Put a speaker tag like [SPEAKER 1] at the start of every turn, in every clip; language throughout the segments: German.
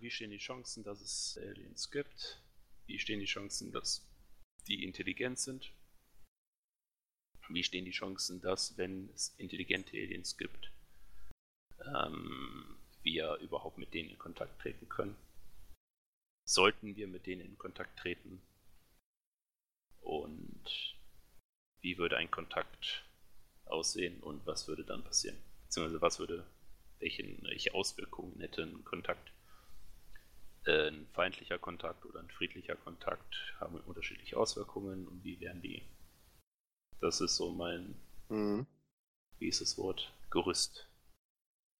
[SPEAKER 1] wie stehen die Chancen, dass es Aliens gibt? Wie stehen die Chancen, dass die intelligent sind? Wie stehen die Chancen, dass, wenn es intelligente Aliens gibt, ähm, wir überhaupt mit denen in Kontakt treten können? Sollten wir mit denen in Kontakt treten? Und wie würde ein Kontakt aussehen und was würde dann passieren? Beziehungsweise was würde, welchen, welche Auswirkungen hätte ein Kontakt? Äh, ein feindlicher Kontakt oder ein friedlicher Kontakt haben unterschiedliche Auswirkungen und wie wären die? Das ist so mein,
[SPEAKER 2] Mhm.
[SPEAKER 1] wie ist das Wort? Gerüst.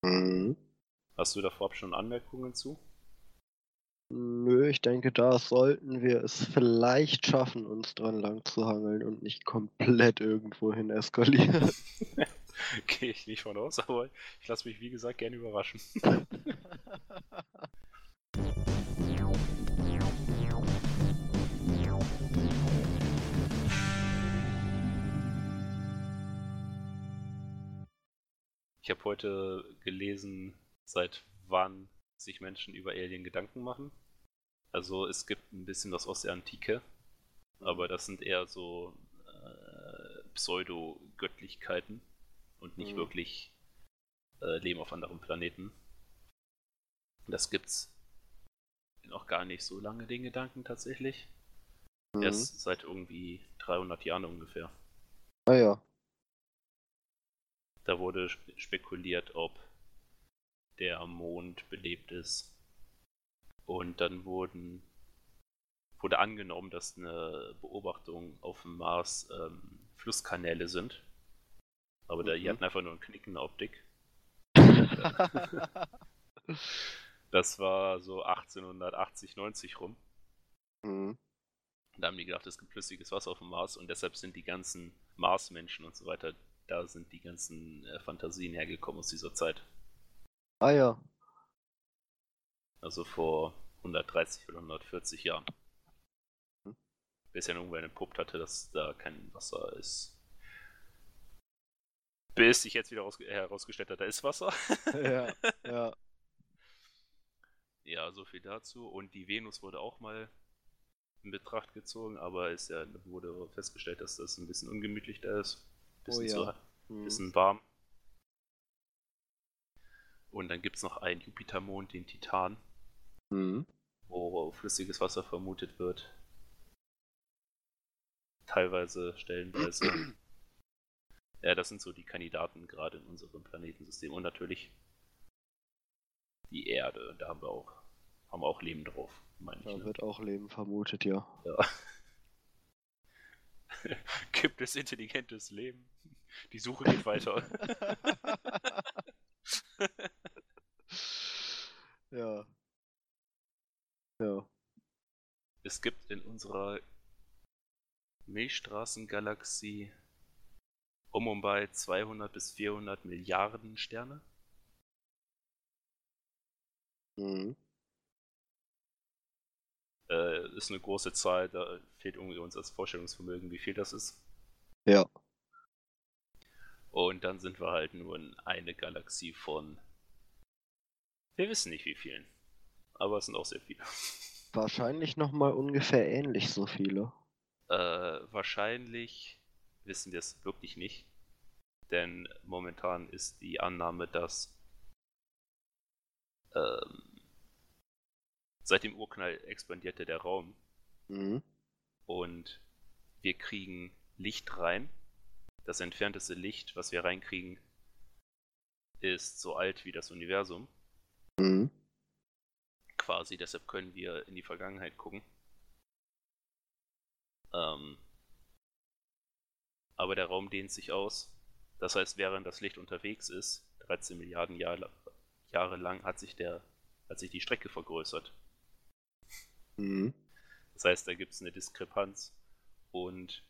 [SPEAKER 2] Mhm.
[SPEAKER 1] Hast du da vorab schon Anmerkungen zu?
[SPEAKER 2] Nö, ich denke, da sollten wir es vielleicht schaffen, uns dran lang zu hangeln und nicht komplett irgendwohin eskalieren.
[SPEAKER 1] Gehe ich nicht von aus, aber ich lasse mich wie gesagt gerne überraschen. Ich habe heute gelesen, seit wann sich Menschen über Alien Gedanken machen. Also es gibt ein bisschen was aus der Antike, aber das sind eher so äh, Pseudo-Göttlichkeiten und nicht
[SPEAKER 2] Mhm.
[SPEAKER 1] wirklich äh, Leben auf anderen Planeten. Das gibt's noch gar nicht so lange, den Gedanken tatsächlich.
[SPEAKER 2] Mhm.
[SPEAKER 1] Erst seit irgendwie 300 Jahren ungefähr.
[SPEAKER 2] Ah ja.
[SPEAKER 1] Da wurde spe- spekuliert, ob der Mond belebt ist. Und dann wurden, wurde angenommen, dass eine Beobachtung auf dem Mars ähm, Flusskanäle sind. Aber da, die
[SPEAKER 2] Mhm.
[SPEAKER 1] hatten einfach nur einen Knick in der Optik. Das war so 1880, 90 rum.
[SPEAKER 2] mhm.
[SPEAKER 1] Da haben die gedacht, es gibt flüssiges Wasser auf dem Mars und deshalb sind die ganzen Marsmenschen und so weiter, da sind die ganzen äh, Fantasien hergekommen aus dieser Zeit.
[SPEAKER 2] Ah ja.
[SPEAKER 1] Also vor 130 oder 140 Jahren.
[SPEAKER 2] Hm.
[SPEAKER 1] Bis ja irgendwann entpuppt hatte, dass da kein Wasser ist. Bis sich jetzt wieder rausge herausgestellt hat, da ist Wasser.
[SPEAKER 2] Ja, ja.
[SPEAKER 1] Ja, so viel dazu. Und die Venus wurde auch mal in Betracht gezogen, aber es ja, wurde festgestellt, dass das ein bisschen ungemütlich da ist. Bisschen,
[SPEAKER 2] Oh
[SPEAKER 1] zu,
[SPEAKER 2] ja. Mhm.
[SPEAKER 1] bisschen warm. Und dann gibt es noch einen Jupitermond, den Titan,
[SPEAKER 2] Mhm.
[SPEAKER 1] wo flüssiges Wasser vermutet wird. Teilweise, stellenweise. ja, das sind so die Kandidaten gerade in unserem Planetensystem. Und natürlich die Erde, da haben wir auch, haben wir auch Leben drauf, meine ich.
[SPEAKER 2] Da
[SPEAKER 1] Ne?
[SPEAKER 2] wird auch Leben vermutet, ja.
[SPEAKER 1] Ja. Gibt es intelligentes Leben? Die Suche geht weiter.
[SPEAKER 2] ja. Ja.
[SPEAKER 1] es gibt in unserer Milchstraßengalaxie um und bei 200 bis 400 Milliarden Sterne.
[SPEAKER 2] Mhm.
[SPEAKER 1] Äh, ist eine große Zahl, da fehlt irgendwie uns das Vorstellungsvermögen, wie viel das ist.
[SPEAKER 2] Ja.
[SPEAKER 1] Und dann sind wir halt nur in eine Galaxie von. Wir wissen nicht wie vielen. Aber es sind auch sehr viele.
[SPEAKER 2] Wahrscheinlich nochmal ungefähr ähnlich so viele.
[SPEAKER 1] Äh, wahrscheinlich wissen wir es wirklich nicht. Denn momentan ist die Annahme, dass ähm, seit dem Urknall expandierte der Raum
[SPEAKER 2] Mhm.
[SPEAKER 1] und wir kriegen Licht rein. Das entfernteste Licht, was wir reinkriegen, ist so alt wie das Universum.
[SPEAKER 2] Mhm.
[SPEAKER 1] Quasi, deshalb können wir in die Vergangenheit gucken. Ähm, aber der Raum dehnt sich aus. Das heißt, während das Licht unterwegs ist, 13 Milliarden Jahre, Jahre lang, hat sich, der, hat sich die Strecke vergrößert.
[SPEAKER 2] Mhm.
[SPEAKER 1] Das heißt, da gibt es eine Diskrepanz und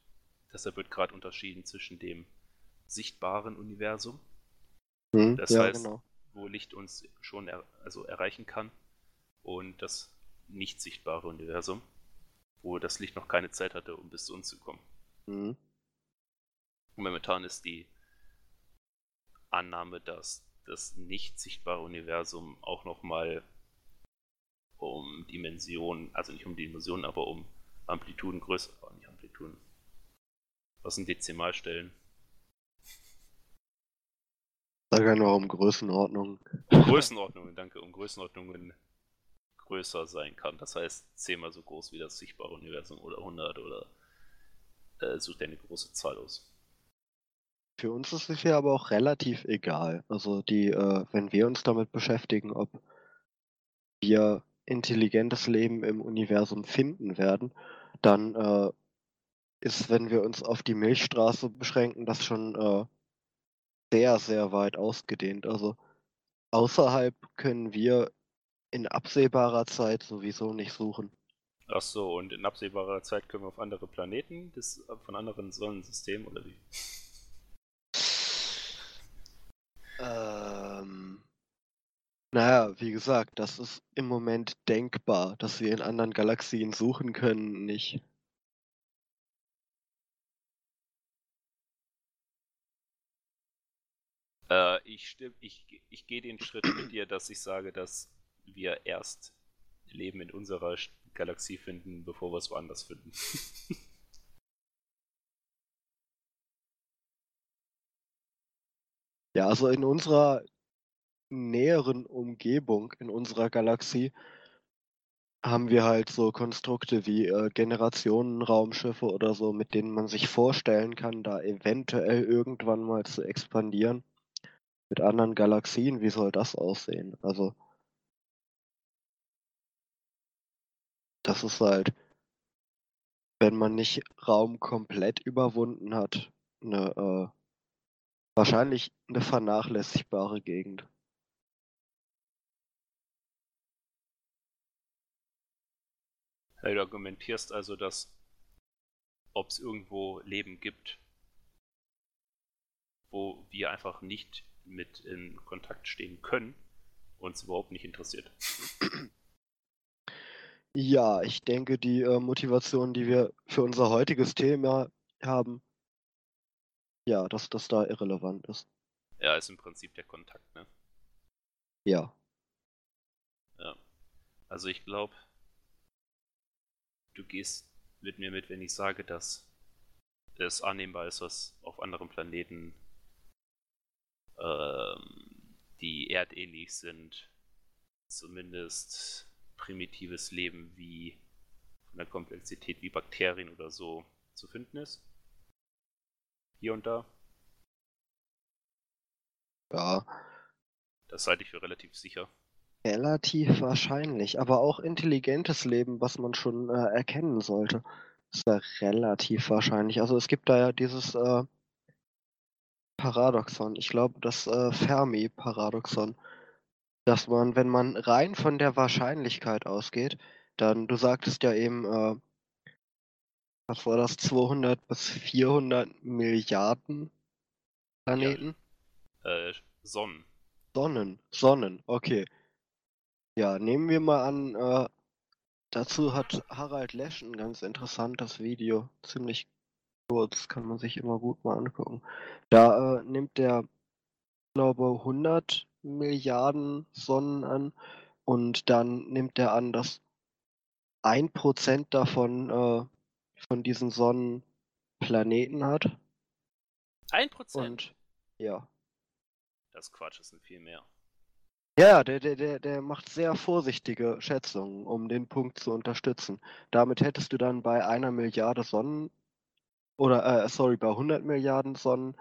[SPEAKER 1] deshalb wird gerade unterschieden zwischen dem sichtbaren Universum,
[SPEAKER 2] Mhm.
[SPEAKER 1] Das
[SPEAKER 2] ja,
[SPEAKER 1] heißt-
[SPEAKER 2] genau.
[SPEAKER 1] wo Licht uns schon er also erreichen kann, und das nicht sichtbare Universum, wo das Licht noch keine Zeit hatte, um bis zu uns zu kommen.
[SPEAKER 2] Mhm.
[SPEAKER 1] Momentan ist die Annahme, dass das nicht sichtbare Universum auch nochmal um Dimensionen, also nicht um Dimensionen, aber um Amplituden größer, oh, nicht Amplituden. Was sind Dezimalstellen?
[SPEAKER 2] Sag ja nur um Größenordnungen.
[SPEAKER 1] Größenordnungen, danke, um Größenordnungen größer sein kann. Das heißt, zehnmal so groß wie das sichtbare Universum oder 100 oder äh, sucht eine große Zahl aus.
[SPEAKER 2] Für uns ist es ja aber auch relativ egal. Also die, äh, wenn wir uns damit beschäftigen, ob wir intelligentes Leben im Universum finden werden, dann äh, ist, wenn wir uns auf die Milchstraße beschränken, das schon äh, sehr, sehr weit ausgedehnt. Also außerhalb können wir in absehbarer Zeit sowieso nicht suchen.
[SPEAKER 1] Ach so, und in absehbarer Zeit können wir auf andere Planeten des, von anderen Sonnensystemen oder wie?
[SPEAKER 2] Ähm, naja, wie gesagt, das ist im Moment denkbar, dass wir in anderen Galaxien suchen können, nicht.
[SPEAKER 1] Äh, ich, ich, ich gehe den Schritt mit dir, dass ich sage, dass wir erst Leben in unserer Galaxie finden, bevor wir es woanders finden.
[SPEAKER 2] Ja, also in unserer näheren Umgebung, in unserer Galaxie, haben wir halt so Konstrukte wie äh, Generationenraumschiffe oder so, mit denen man sich vorstellen kann, da eventuell irgendwann mal zu expandieren. Mit anderen Galaxien, wie soll das aussehen? Also, das ist halt, wenn man nicht Raum komplett überwunden hat, eine, äh, wahrscheinlich eine vernachlässigbare Gegend.
[SPEAKER 1] Du argumentierst also, dass ob es irgendwo Leben gibt, wo wir einfach nicht mit in Kontakt stehen können, uns überhaupt nicht interessiert.
[SPEAKER 2] Ja, ich denke, die äh, Motivation, die wir für unser heutiges Thema haben, ja, dass das da irrelevant ist.
[SPEAKER 1] Ja, ist im Prinzip der Kontakt, ne?
[SPEAKER 2] Ja.
[SPEAKER 1] Ja. Also ich glaube, du gehst mit mir mit, wenn ich sage, dass es annehmbar ist, dass auf anderen Planeten ähm, die erdähnlich sind, zumindest primitives Leben wie von der Komplexität wie Bakterien oder so zu finden ist. Hier und da.
[SPEAKER 2] Ja.
[SPEAKER 1] Das halte ich für relativ sicher.
[SPEAKER 2] Relativ wahrscheinlich, aber auch intelligentes Leben, was man schon äh, erkennen sollte, ist ja relativ wahrscheinlich. Also es gibt da ja dieses äh, Paradoxon, ich glaube das äh, Fermi-Paradoxon, dass man, wenn man rein von der Wahrscheinlichkeit ausgeht, dann, du sagtest ja eben, äh, was war das, 200 bis 400 Milliarden Planeten?
[SPEAKER 1] Ja, äh, Sonnen.
[SPEAKER 2] Sonnen, Sonnen, okay. Ja, nehmen wir mal an, äh, dazu hat Harald Lesch ein ganz interessantes Video, ziemlich kurz, kann man sich immer gut mal angucken. Da äh, nimmt der, glaube 100 Milliarden Sonnen an und dann nimmt er an, dass ein Prozent davon äh, von diesen Sonnen Planeten hat.
[SPEAKER 1] Ein Prozent?
[SPEAKER 2] Und ja.
[SPEAKER 1] Das Quatsch, das sind viel mehr.
[SPEAKER 2] Ja, der, der, der, macht sehr vorsichtige Schätzungen, um den Punkt zu unterstützen. Damit hättest du dann bei einer Milliarde Sonnen, oder, äh, sorry, bei 100 Milliarden Sonnen,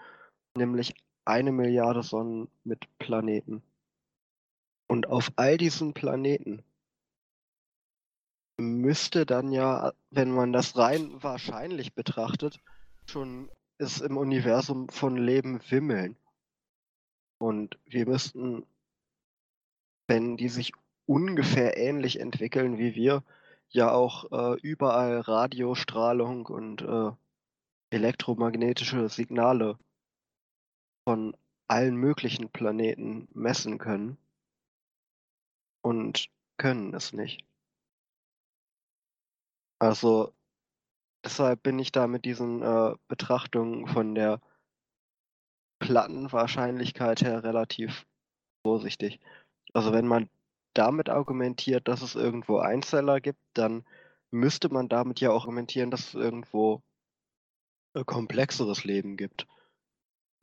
[SPEAKER 2] nämlich eine Milliarde Sonnen mit Planeten. Und auf all diesen Planeten müsste dann ja, wenn man das rein wahrscheinlich betrachtet, schon es im Universum von Leben wimmeln. Und wir müssten wenn die sich ungefähr ähnlich entwickeln wie wir, ja auch äh, überall Radiostrahlung und äh, elektromagnetische Signale von allen möglichen Planeten messen können und können es nicht. Also deshalb bin ich da mit diesen äh, Betrachtungen von der Plattenwahrscheinlichkeit her relativ vorsichtig. Also wenn man damit argumentiert, dass es irgendwo Einzeller gibt, dann müsste man damit ja auch argumentieren, dass es irgendwo ein komplexeres Leben gibt,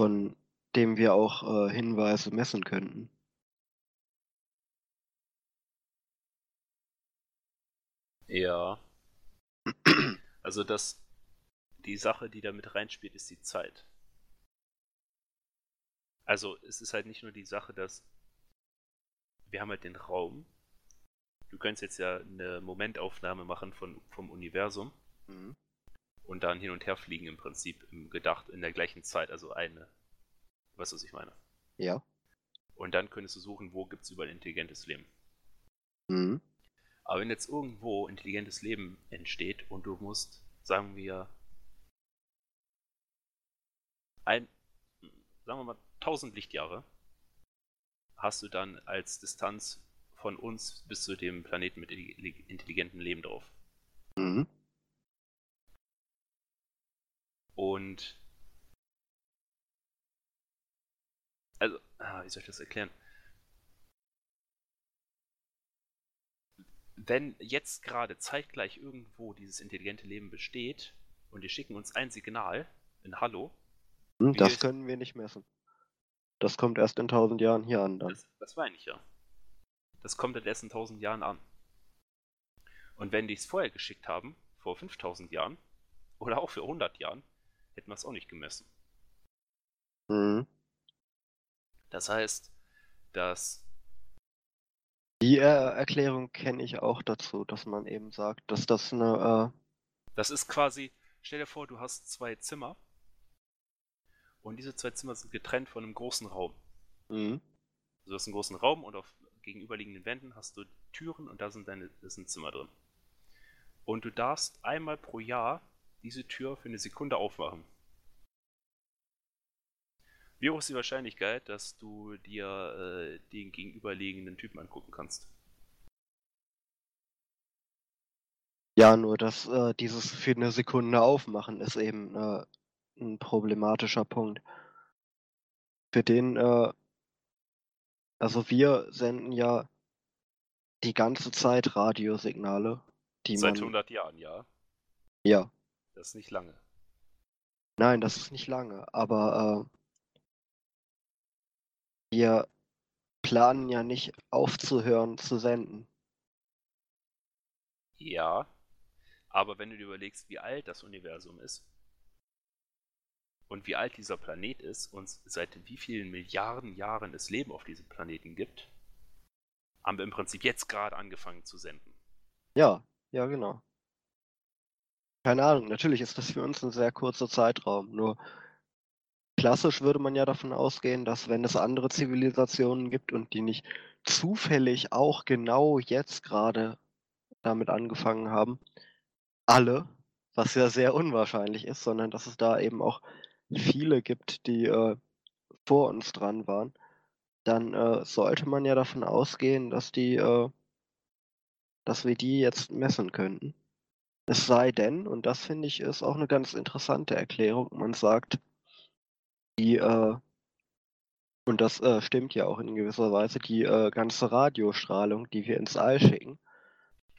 [SPEAKER 2] von dem wir auch äh, Hinweise messen könnten.
[SPEAKER 1] Ja. Also das, die Sache, die da mit reinspielt, ist die Zeit. Also es ist halt nicht nur die Sache, dass wir haben halt den Raum. Du könntest jetzt ja eine Momentaufnahme machen von, vom Universum
[SPEAKER 2] Mhm.
[SPEAKER 1] und dann hin und her fliegen im Prinzip im gedacht in der gleichen Zeit, also eine. Weißt du, was ich meine?
[SPEAKER 2] Ja.
[SPEAKER 1] Und dann könntest du suchen, wo gibt es überall intelligentes Leben.
[SPEAKER 2] Mhm.
[SPEAKER 1] Aber wenn jetzt irgendwo intelligentes Leben entsteht und du musst, sagen wir, ein, sagen wir mal 1000 Lichtjahre, hast du dann als Distanz von uns bis zu dem Planeten mit intelligentem Leben drauf.
[SPEAKER 2] Mhm.
[SPEAKER 1] Und also, ah, wie soll ich das erklären? Wenn jetzt gerade zeitgleich irgendwo dieses intelligente Leben besteht und die schicken uns ein Signal, ein Hallo,
[SPEAKER 2] Hm,
[SPEAKER 1] Wie
[SPEAKER 2] Das können wir nicht messen. Das kommt erst in tausend Jahren hier an dann.
[SPEAKER 1] das, das meine ich ja. Das kommt in erst in 1000 Jahren an. Und wenn die es vorher geschickt haben, vor 5000 Jahren, oder auch für 100 Jahren, hätten wir es auch nicht gemessen.
[SPEAKER 2] Mhm.
[SPEAKER 1] Das heißt, dass
[SPEAKER 2] Die äh, Erklärung kenne ich auch dazu, dass man eben sagt, dass das eine,
[SPEAKER 1] Das ist quasi, stell dir vor, du hast zwei Zimmer und diese zwei Zimmer sind getrennt von einem großen Raum.
[SPEAKER 2] mhm.
[SPEAKER 1] Also du hast einen großen Raum und auf gegenüberliegenden Wänden hast du Türen und da sind deine, das sind Zimmer drin. Und du darfst einmal pro Jahr diese Tür für eine Sekunde aufmachen. Wie hoch ist die Wahrscheinlichkeit, dass du dir äh, den gegenüberliegenden Typen angucken kannst?
[SPEAKER 2] Ja, nur dass äh, dieses für eine Sekunde aufmachen ist eben äh, ein problematischer Punkt. Für den, äh, also wir senden ja die ganze Zeit Radiosignale, die
[SPEAKER 1] Seit
[SPEAKER 2] man,
[SPEAKER 1] 100 Jahren, ja.
[SPEAKER 2] ja,
[SPEAKER 1] Das ist nicht lange.
[SPEAKER 2] nein, das ist nicht lange, aber äh, wir planen ja nicht aufzuhören zu senden.
[SPEAKER 1] Ja, aber wenn du dir überlegst, wie alt das Universum ist und wie alt dieser Planet ist und seit wie vielen Milliarden Jahren es Leben auf diesem Planeten gibt, haben wir im Prinzip jetzt gerade angefangen zu senden.
[SPEAKER 2] Ja, ja, genau. Keine Ahnung, natürlich ist das für uns ein sehr kurzer Zeitraum. Nur klassisch würde man ja davon ausgehen, dass wenn es andere Zivilisationen gibt und die nicht zufällig auch genau jetzt gerade damit angefangen haben, alle, was ja sehr unwahrscheinlich ist, sondern dass es da eben auch viele gibt, die äh, vor uns dran waren, dann äh, sollte man ja davon ausgehen, dass die, äh, dass wir die jetzt messen könnten. Es sei denn, und das finde ich ist auch eine ganz interessante Erklärung, man sagt, die, äh, und das äh, stimmt ja auch in gewisser Weise, die äh, ganze Radiostrahlung, die wir ins All schicken,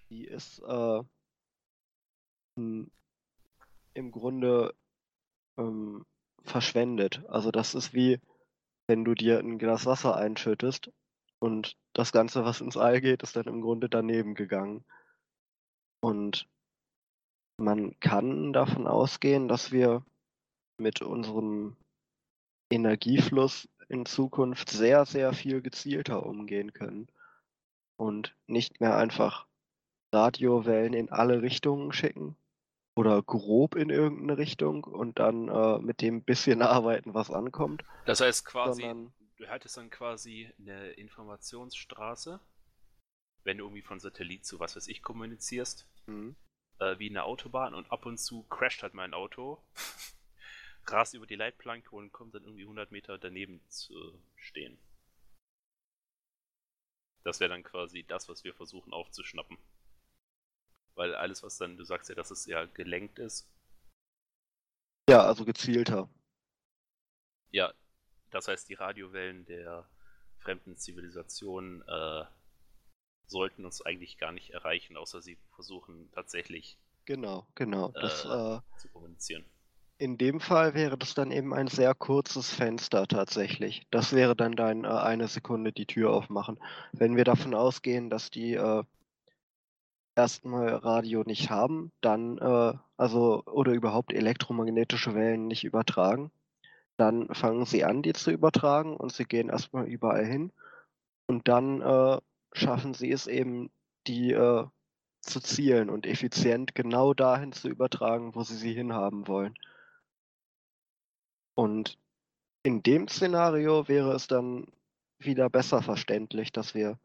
[SPEAKER 2] die ist äh, m- im Grunde ähm, verschwendet. Also das ist wie, wenn du dir ein Glas Wasser einschüttest und das Ganze, was ins All geht, ist dann im Grunde daneben gegangen. Und man kann davon ausgehen, dass wir mit unserem Energiefluss in Zukunft sehr, sehr viel gezielter umgehen können und nicht mehr einfach Radiowellen in alle Richtungen schicken oder grob in irgendeine Richtung und dann äh, mit dem bisschen arbeiten, was ankommt,
[SPEAKER 1] Das heißt quasi,
[SPEAKER 2] sondern
[SPEAKER 1] du hattest dann quasi eine Informationsstraße, wenn du irgendwie von Satellit zu was weiß ich kommunizierst,
[SPEAKER 2] hm,
[SPEAKER 1] äh, wie eine Autobahn und ab und zu crasht halt mein Auto, rast über die Leitplanke und kommt dann irgendwie 100 Meter daneben zu stehen. Das wäre dann quasi das, was wir versuchen aufzuschnappen. Weil alles, was dann, du sagst ja, dass es ja gelenkt ist.
[SPEAKER 2] ja, also gezielter.
[SPEAKER 1] Ja, das heißt, die Radiowellen der fremden Zivilisationen äh, sollten uns eigentlich gar nicht erreichen, außer sie versuchen tatsächlich
[SPEAKER 2] Genau, genau. Das,
[SPEAKER 1] Äh.
[SPEAKER 2] äh,
[SPEAKER 1] zu kommunizieren.
[SPEAKER 2] in dem Fall wäre das dann eben ein sehr kurzes Fenster tatsächlich. Das wäre dann dein äh, eine Sekunde die Tür aufmachen. Wenn wir davon ausgehen, dass die äh, erstmal Radio nicht haben, dann äh, also oder überhaupt elektromagnetische Wellen nicht übertragen, dann fangen sie an, die zu übertragen und sie gehen erstmal überall hin und dann äh, schaffen sie es eben, die äh, zu zielen und effizient genau dahin zu übertragen, wo sie sie hinhaben wollen. Und in dem Szenario wäre es dann wieder besser verständlich, dass wir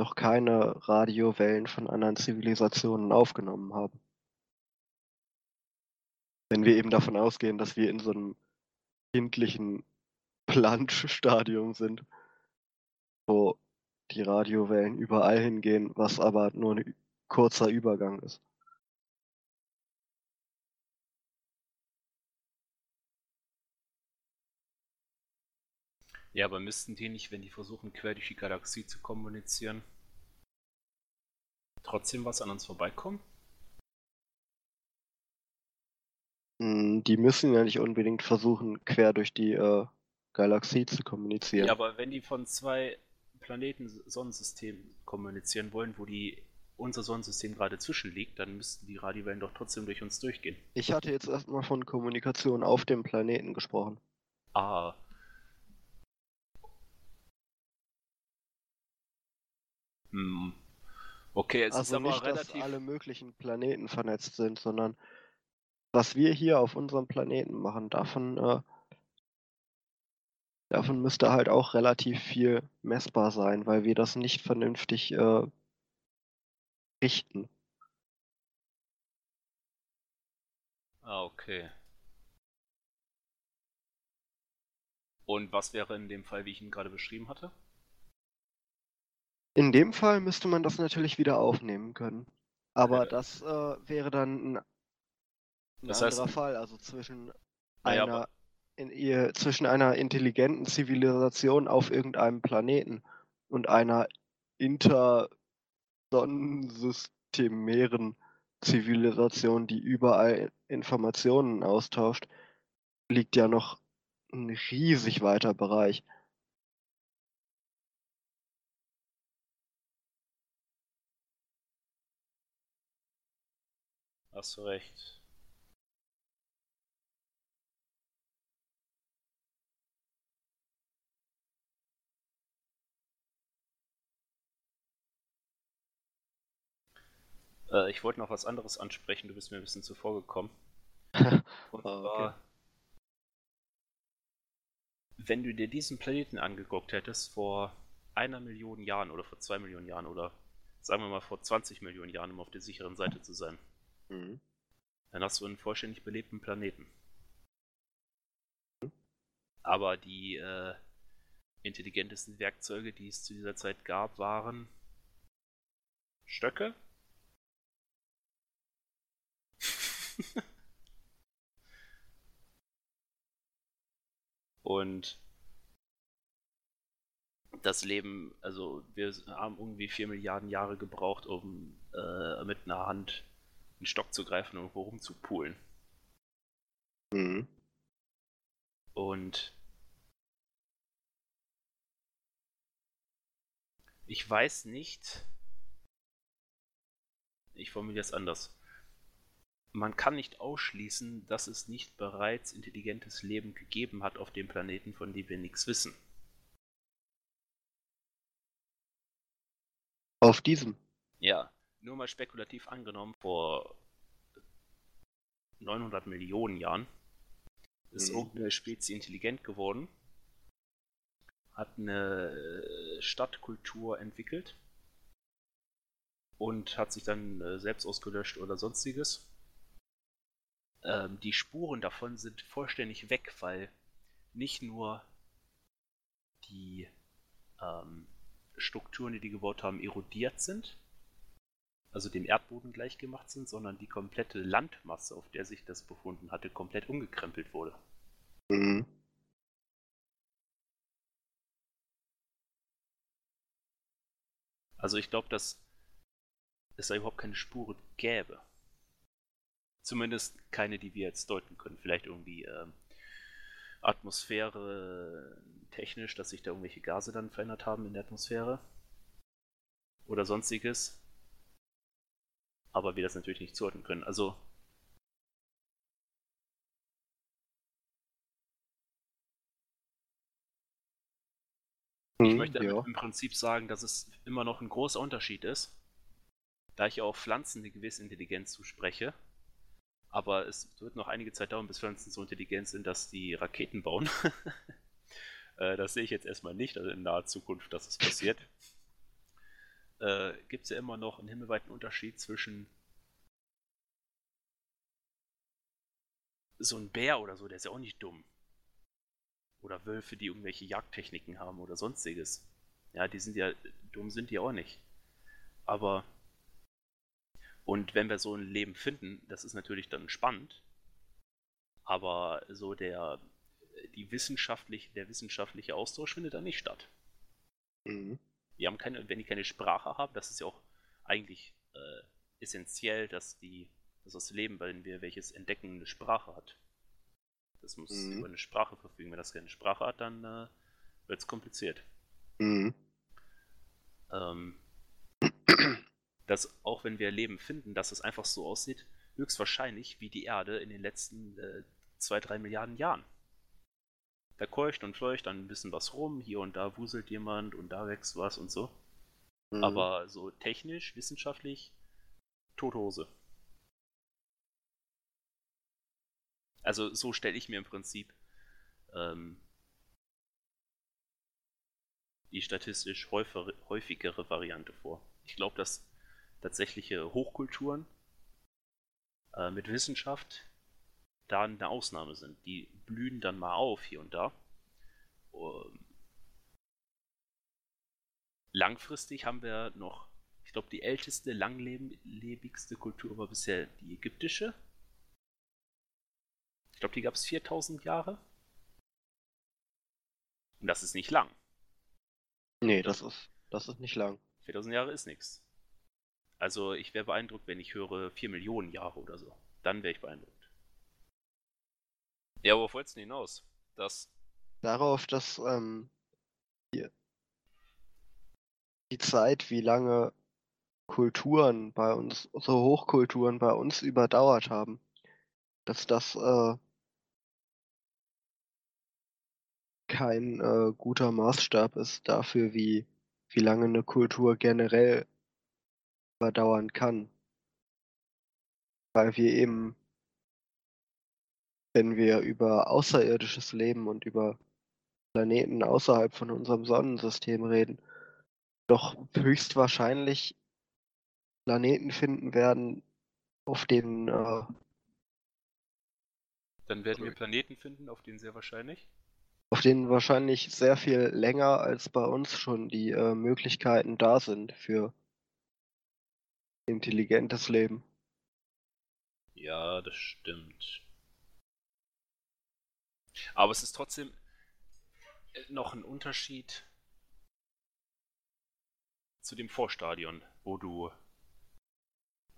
[SPEAKER 2] noch keine Radiowellen von anderen Zivilisationen aufgenommen haben. Wenn wir eben davon ausgehen, dass wir in so einem kindlichen Planschstadium sind, wo die Radiowellen überall hingehen, was aber nur ein kurzer Übergang ist.
[SPEAKER 1] Ja, aber müssten die nicht, wenn die versuchen, quer durch die Galaxie zu kommunizieren, trotzdem was an uns vorbeikommen?
[SPEAKER 2] Hm, Die müssen ja nicht unbedingt versuchen, quer durch die äh, Galaxie zu kommunizieren.
[SPEAKER 1] Ja, aber wenn die von zwei Planeten-Sonnensystemen kommunizieren wollen, wo die unser Sonnensystem gerade zwischen liegt, dann müssten die Radiowellen doch trotzdem durch uns durchgehen.
[SPEAKER 2] Ich hatte jetzt erstmal von Kommunikation auf dem Planeten gesprochen.
[SPEAKER 1] Ah. Hm. Okay, es ist
[SPEAKER 2] also
[SPEAKER 1] aber
[SPEAKER 2] nicht,
[SPEAKER 1] relativ.
[SPEAKER 2] dass alle möglichen Planeten vernetzt sind, sondern was wir hier auf unserem Planeten machen, davon, äh, davon müsste halt auch relativ viel messbar sein, weil wir das nicht vernünftig äh, richten.
[SPEAKER 1] Ah, okay. Und was wäre in dem Fall, wie ich ihn gerade beschrieben hatte?
[SPEAKER 2] In dem Fall müsste man das natürlich wieder aufnehmen können. Aber
[SPEAKER 1] Äh.
[SPEAKER 2] das äh, wäre dann ein, ein
[SPEAKER 1] Das heißt-
[SPEAKER 2] anderer Fall, also zwischen
[SPEAKER 1] Naja,
[SPEAKER 2] einer in ihr, zwischen einer intelligenten Zivilisation auf irgendeinem Planeten und einer intersonnensystemären Zivilisation, die überall Informationen austauscht, liegt ja noch ein riesig weiter Bereich.
[SPEAKER 1] Hast du recht. Äh, ich wollte noch was anderes ansprechen, du bist mir ein bisschen zuvor gekommen. Und
[SPEAKER 2] Ah, okay.
[SPEAKER 1] zwar, wenn du dir diesen Planeten angeguckt hättest vor einer Million Jahren oder vor zwei Millionen Jahren oder sagen wir mal vor 20 Millionen Jahren, um auf der sicheren Seite zu sein,
[SPEAKER 2] Mhm.
[SPEAKER 1] dann hast du einen vollständig belebten Planeten. Aber die äh, intelligentesten Werkzeuge, die es zu dieser Zeit gab, waren Stöcke. Und das Leben, also wir haben irgendwie 4 Milliarden Jahre gebraucht, um äh, mit einer Hand einen Stock zu greifen und irgendwo rumzupulen.
[SPEAKER 2] Mhm.
[SPEAKER 1] Und ich weiß nicht, ich formuliere es anders. Man kann nicht ausschließen, dass es nicht bereits intelligentes Leben gegeben hat auf dem Planeten, von dem wir nichts wissen.
[SPEAKER 2] Auf diesem.
[SPEAKER 1] Ja, nur mal spekulativ angenommen, vor 900 Millionen Jahren ist
[SPEAKER 2] Mhm.
[SPEAKER 1] irgendeine Spezie intelligent geworden, hat eine äh, Stadtkultur entwickelt und hat sich dann äh, selbst ausgelöscht oder sonstiges. Ähm, die Spuren davon sind vollständig weg, weil nicht nur die ähm, Strukturen, die die gebaut haben, erodiert sind, also dem Erdboden gleichgemacht sind, sondern die komplette Landmasse, auf der sich das befunden hatte, komplett umgekrempelt wurde.
[SPEAKER 2] Mhm.
[SPEAKER 1] Also ich glaube, dass es da überhaupt keine Spuren gäbe. Zumindest keine, die wir jetzt deuten können. Vielleicht irgendwie äh, Atmosphäre technisch, dass sich da irgendwelche Gase dann verändert haben in der Atmosphäre. Oder sonstiges. Aber wir das natürlich nicht zuordnen können. Also Ich möchte ja. im Prinzip sagen, dass es immer noch ein großer Unterschied ist, da ich auch Pflanzen eine gewisse Intelligenz zuspreche. Aber es wird noch einige Zeit dauern, bis Pflanzen so intelligent sind, dass die Raketen bauen. Äh, das sehe ich jetzt erstmal nicht, also in naher Zukunft, dass es passiert. Äh, Gibt es ja immer noch einen himmelweiten Unterschied zwischen so ein Bär oder so, der ist ja auch nicht dumm. Oder Wölfe, die irgendwelche Jagdtechniken haben oder sonstiges. Ja, die sind ja, dumm sind die auch nicht. Aber, und wenn wir so ein Leben finden, das ist natürlich dann spannend. Aber so der, die wissenschaftlich, der wissenschaftliche Austausch findet dann nicht statt. Mhm. Die haben keine, wenn die keine Sprache haben, das ist ja auch eigentlich äh, essentiell, dass die, dass das Leben, wenn wir welches entdecken, eine Sprache hat. Das muss mhm. über eine Sprache verfügen. Wenn das keine Sprache hat, dann äh, wird es kompliziert. Mhm. Ähm, dass auch wenn wir Leben finden, dass es einfach so aussieht, höchstwahrscheinlich wie die Erde in den letzten äh, zwei, drei Milliarden Jahren. Da keucht und fleucht dann ein bisschen was rum, hier und da wuselt jemand und da wächst was und so. Mhm. Aber so technisch, wissenschaftlich, tote Hose. Also so stelle ich mir im Prinzip ähm, die statistisch häufigere Variante vor. Ich glaube, dass tatsächliche Hochkulturen äh, mit Wissenschaft da eine Ausnahme sind. Die blühen dann mal auf hier und da. Um, ähm, langfristig haben wir noch, ich glaube, die älteste, langlebigste Kultur war bisher die ägyptische. Ich glaube, die gab es 4000 Jahre. Und das ist nicht lang.
[SPEAKER 2] Nee, das ist, das ist nicht lang.
[SPEAKER 1] 4000 Jahre ist nichts. Also ich wäre beeindruckt, wenn ich höre 4 Millionen Jahre oder so. Dann wäre ich beeindruckt. Ja, worauf wolltest du hinaus? Das.
[SPEAKER 2] Darauf, dass ähm, die, die Zeit, wie lange Kulturen bei uns, so Hochkulturen bei uns überdauert haben, dass das äh, kein äh, guter Maßstab ist dafür, wie, wie lange eine Kultur generell überdauern kann. Weil wir eben, wenn wir über außerirdisches Leben und über Planeten außerhalb von unserem Sonnensystem reden, doch höchstwahrscheinlich Planeten finden werden, auf denen. Äh,
[SPEAKER 1] Dann werden wir Planeten finden, auf denen sehr wahrscheinlich
[SPEAKER 2] auf denen wahrscheinlich sehr viel länger als bei uns schon die äh, Möglichkeiten da sind für intelligentes Leben.
[SPEAKER 1] Ja, das stimmt. Aber es ist trotzdem äh, noch ein Unterschied zu dem Vorstadion, wo du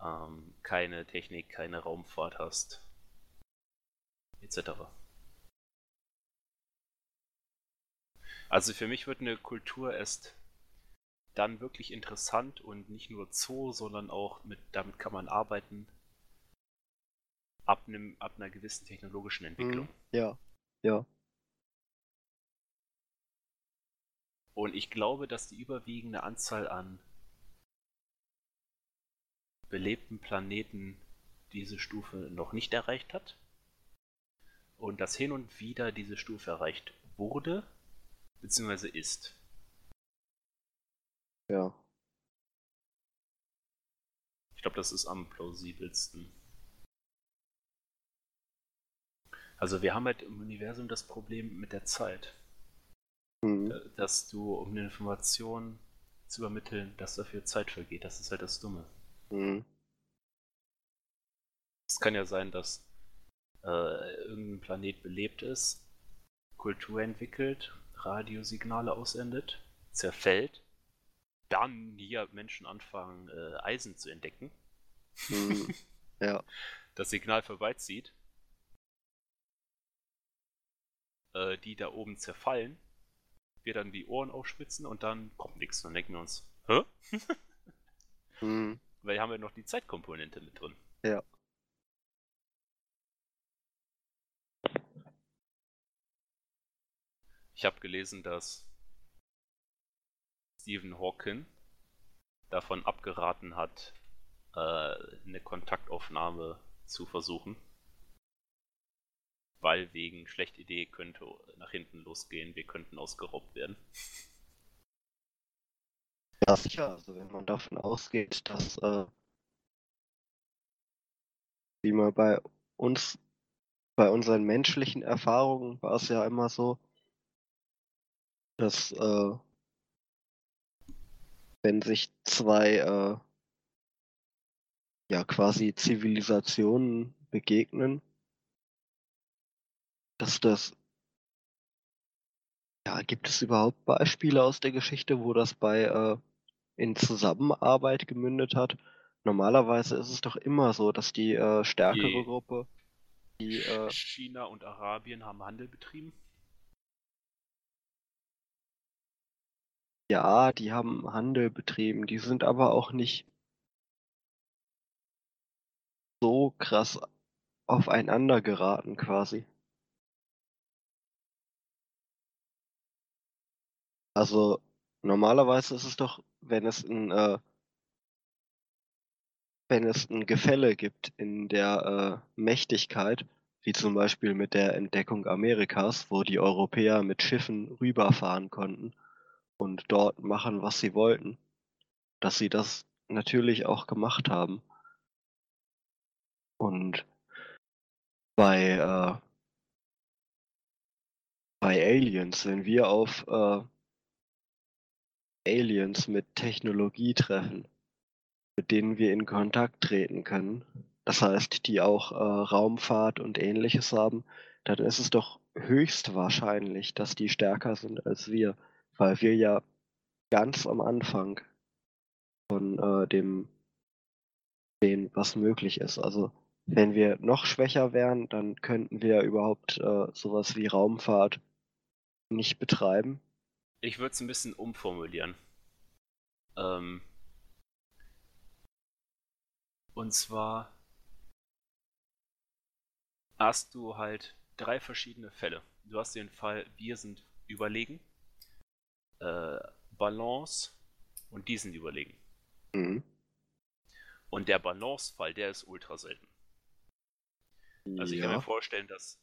[SPEAKER 1] ähm, keine Technik, keine Raumfahrt hast, etc. Also für mich wird eine Kultur erst dann wirklich interessant und nicht nur Zoo, sondern auch mit, damit kann man arbeiten ab, einem, ab einer gewissen technologischen Entwicklung. Mhm.
[SPEAKER 2] Ja, ja.
[SPEAKER 1] Und ich glaube, dass die überwiegende Anzahl an belebten Planeten diese Stufe noch nicht erreicht hat. Und dass hin und wieder diese Stufe erreicht wurde, beziehungsweise ist.
[SPEAKER 2] Ja.
[SPEAKER 1] Ich glaube, das ist am plausibelsten. Also wir haben halt im Universum das Problem mit der Zeit. Mhm. Dass du, um eine Information zu übermitteln, dass dafür Zeit vergeht. Das ist halt das Dumme. Mhm. Es kann ja sein, dass äh, irgendein Planet belebt ist, Kultur entwickelt Radiosignale aussendet, zerfällt, dann hier Menschen anfangen, äh, Eisen zu entdecken.
[SPEAKER 2] Hm, ja.
[SPEAKER 1] Das Signal vorbeizieht. Äh, die da oben zerfallen. Wir dann die Ohren aufspitzen und dann kommt nichts. Dann denken wir uns, hä?
[SPEAKER 2] Hm,
[SPEAKER 1] Weil hier haben wir noch die Zeitkomponente mit drin.
[SPEAKER 2] ja.
[SPEAKER 1] Ich habe gelesen, dass Stephen Hawking davon abgeraten hat, äh, eine Kontaktaufnahme zu versuchen. Weil wegen schlechter Idee könnte nach hinten losgehen, wir könnten ausgeraubt werden.
[SPEAKER 2] Ja, sicher. Also wenn man davon ausgeht, dass äh, wie man bei uns, bei unseren menschlichen Erfahrungen war es ja immer so, dass äh, wenn sich zwei äh, ja quasi Zivilisationen begegnen, dass das ja, gibt es überhaupt Beispiele aus der Geschichte, wo das bei äh, in Zusammenarbeit gemündet hat? Normalerweise ist es doch immer so, dass die äh, stärkere
[SPEAKER 1] Die-
[SPEAKER 2] Gruppe, die äh,
[SPEAKER 1] China und Arabien haben Handel betrieben.
[SPEAKER 2] ja, die haben Handel betrieben, die sind aber auch nicht so krass aufeinander geraten quasi. Also normalerweise ist es doch, wenn es ein äh, wenn es ein Gefälle gibt in der äh, Mächtigkeit, wie zum Beispiel mit der Entdeckung Amerikas, wo die Europäer mit Schiffen rüberfahren konnten und dort machen, was sie wollten, dass sie das natürlich auch gemacht haben. Und bei, äh, bei Aliens, wenn wir auf äh, Aliens mit Technologie treffen, mit denen wir in Kontakt treten können, das heißt, die auch äh, Raumfahrt und ähnliches haben, dann ist es doch höchst wahrscheinlich, dass die stärker sind als wir, weil wir ja ganz am Anfang von äh, dem sehen, was möglich ist. Also wenn wir noch schwächer wären, dann könnten wir überhaupt äh, sowas wie Raumfahrt nicht betreiben.
[SPEAKER 1] Ich würde es ein bisschen umformulieren. Ähm, und zwar hast du halt drei verschiedene Fälle. Du hast den Fall, wir sind überlegen, äh, Balance und die sind überlegen.
[SPEAKER 2] Mhm.
[SPEAKER 1] Und der Balance-Fall, der ist ultra selten. Also ich kann mir vorstellen, dass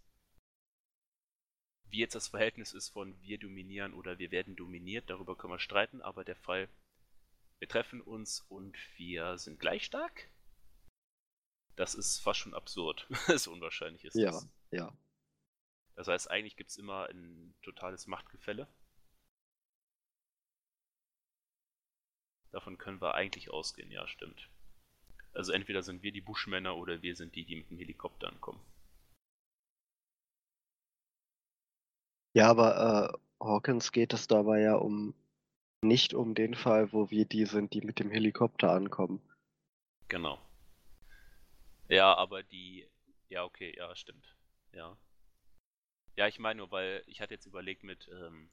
[SPEAKER 1] wie jetzt das Verhältnis ist von wir dominieren oder wir werden dominiert, darüber können wir streiten, aber der Fall, wir treffen uns und wir sind gleich stark, das ist fast schon absurd. so unwahrscheinlich ist
[SPEAKER 2] ja,
[SPEAKER 1] das.
[SPEAKER 2] ja.
[SPEAKER 1] Das heißt, eigentlich gibt es immer ein totales Machtgefälle. Davon können wir eigentlich ausgehen, ja, stimmt. Also entweder sind wir die Buschmänner oder wir sind die, die mit dem Helikopter ankommen.
[SPEAKER 2] Ja, aber äh, Hawkins geht es dabei ja um nicht um den Fall, wo wir die sind, die mit dem Helikopter ankommen.
[SPEAKER 1] Genau. Ja, aber die. Ja, okay, ja, stimmt. Ja. Ja, ich meine nur, weil ich hatte jetzt überlegt mit ähm,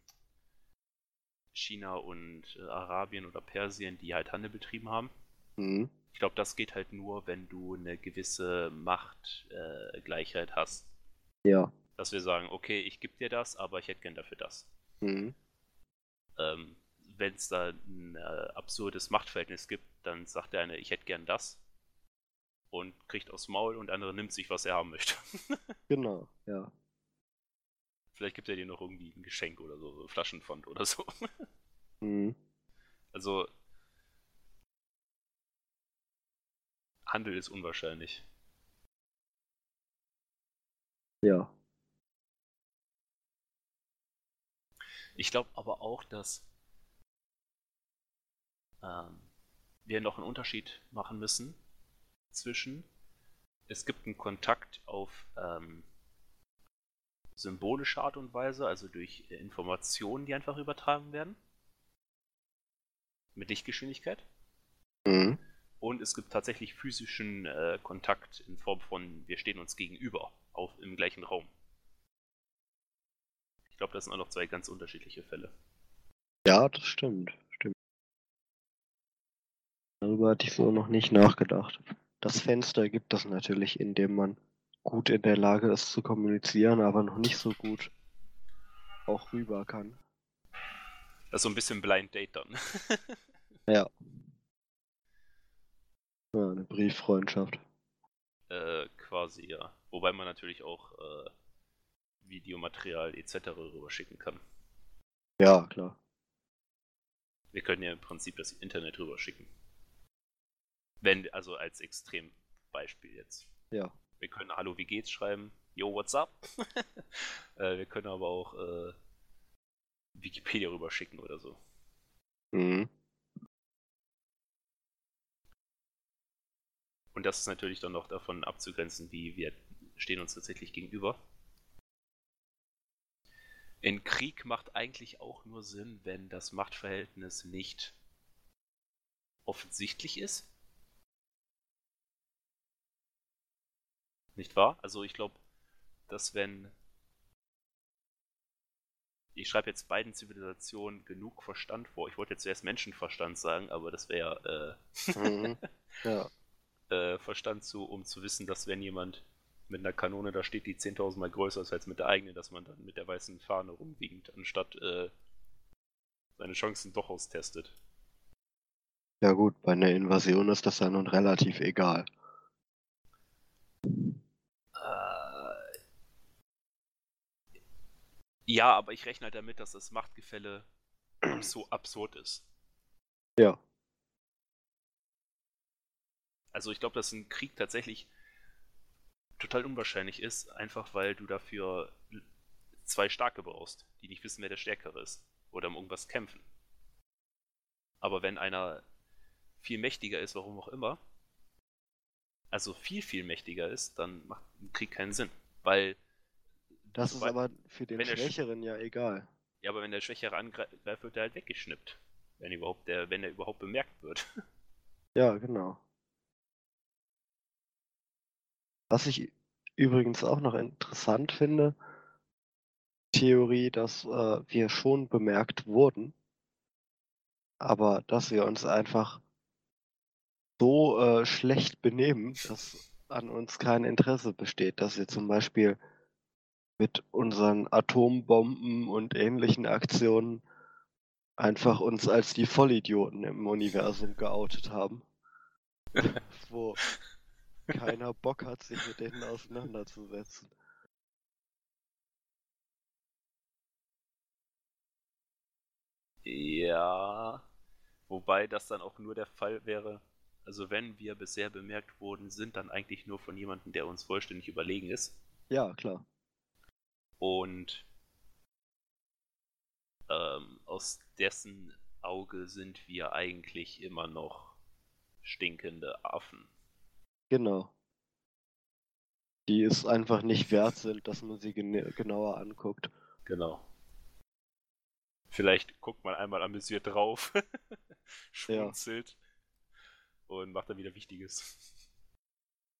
[SPEAKER 1] China und äh, Arabien oder Persien, die halt Handel betrieben haben.
[SPEAKER 2] Mhm.
[SPEAKER 1] Ich glaube, das geht halt nur, wenn du eine gewisse Machtgleichheit äh, hast.
[SPEAKER 2] Ja.
[SPEAKER 1] Dass wir sagen, okay, ich gebe dir das, aber ich hätte gern dafür das.
[SPEAKER 2] Mhm.
[SPEAKER 1] Ähm, wenn es da ein äh, absurdes Machtverhältnis gibt, dann sagt der eine, ich hätte gern das und kriegt aufs Maul und der andere nimmt sich, was er haben möchte.
[SPEAKER 2] Genau, ja.
[SPEAKER 1] Vielleicht gibt er dir noch irgendwie ein Geschenk oder so, so Flaschenpfand oder so.
[SPEAKER 2] Mhm.
[SPEAKER 1] Also Handel ist unwahrscheinlich.
[SPEAKER 2] Ja.
[SPEAKER 1] Ich glaube aber auch, dass ähm, wir noch einen Unterschied machen müssen zwischen es gibt einen Kontakt auf ähm, symbolische Art und Weise, also durch äh, Informationen, die einfach übertragen werden. mit Lichtgeschwindigkeit.
[SPEAKER 2] Mhm.
[SPEAKER 1] Und es gibt tatsächlich physischen äh, Kontakt in Form von, wir stehen uns gegenüber, auf, im gleichen Raum. Ich glaube, das sind auch noch zwei ganz unterschiedliche Fälle.
[SPEAKER 2] Ja, das stimmt. Stimmt. Darüber hatte ich so noch nicht nachgedacht. Das Fenster gibt es natürlich, indem man gut in der Lage ist zu kommunizieren, aber noch nicht so gut auch rüber kann.
[SPEAKER 1] Das ist so ein bisschen Blind Date dann.
[SPEAKER 2] Ja. Ja, eine Brieffreundschaft.
[SPEAKER 1] äh, quasi, ja. Wobei man natürlich auch äh, Videomaterial etc. rüberschicken kann.
[SPEAKER 2] Ja, klar.
[SPEAKER 1] Wir können ja im Prinzip das Internet rüberschicken. Wenn, also als Extrembeispiel jetzt.
[SPEAKER 2] Ja.
[SPEAKER 1] Wir können Hallo, wie geht's schreiben. Yo, what's up? äh, wir können aber auch äh, Wikipedia rüberschicken oder so.
[SPEAKER 2] Mhm.
[SPEAKER 1] Und das ist natürlich dann noch davon abzugrenzen, wie wir stehen uns tatsächlich gegenüber. In Krieg macht eigentlich auch nur Sinn, wenn das Machtverhältnis nicht offensichtlich ist. Nicht wahr? Also ich glaube, dass wenn ich schreibe jetzt beiden Zivilisationen genug Verstand vor. Ich wollte jetzt zuerst Menschenverstand sagen, aber das wäre äh,
[SPEAKER 2] Mhm. Ja.
[SPEAKER 1] äh, Verstand zu, um zu wissen, dass wenn jemand mit einer Kanone da steht, die 10.000 Mal größer ist als mit der eigenen, dass man dann mit der weißen Fahne rumwiegend, anstatt äh, seine Chancen doch austestet.
[SPEAKER 2] Ja gut, bei einer Invasion ist das ja nun relativ egal.
[SPEAKER 1] Äh, ja, aber ich rechne halt damit, dass das Machtgefälle so absurd ist.
[SPEAKER 2] Ja.
[SPEAKER 1] Also ich glaube, dass ein Krieg tatsächlich total unwahrscheinlich ist, einfach weil du dafür zwei Starke brauchst, die nicht wissen, wer der Stärkere ist oder um irgendwas kämpfen. Aber wenn einer viel mächtiger ist, warum auch immer, also viel, viel mächtiger ist, dann macht ein Krieg keinen Sinn. Weil,
[SPEAKER 2] Das ist aber für den Schwächeren ja egal.
[SPEAKER 1] ja, aber wenn der Schwächere angreift, wird er halt weggeschnippt. Wenn überhaupt der, wenn er überhaupt bemerkt wird.
[SPEAKER 2] Ja, genau. Was ich übrigens auch noch interessant finde, Theorie, dass äh, wir schon bemerkt wurden, aber dass wir uns einfach so äh, schlecht benehmen, dass an uns kein Interesse besteht, dass wir zum Beispiel mit unseren Atombomben und ähnlichen Aktionen einfach uns als die Vollidioten im Universum geoutet haben. wo keiner Bock hat, sich mit denen auseinanderzusetzen.
[SPEAKER 1] Ja, wobei das dann auch nur der Fall wäre, also wenn wir bisher bemerkt wurden, sind dann eigentlich nur von jemandem, der uns vollständig überlegen ist.
[SPEAKER 2] Ja, klar.
[SPEAKER 1] Und ähm, aus dessen Auge sind wir eigentlich immer noch stinkende Affen.
[SPEAKER 2] Genau. Die es einfach nicht wert sind, dass man sie genauer anguckt.
[SPEAKER 1] Genau. Vielleicht guckt man einmal amüsiert drauf, schmunzelt und macht dann wieder Wichtiges.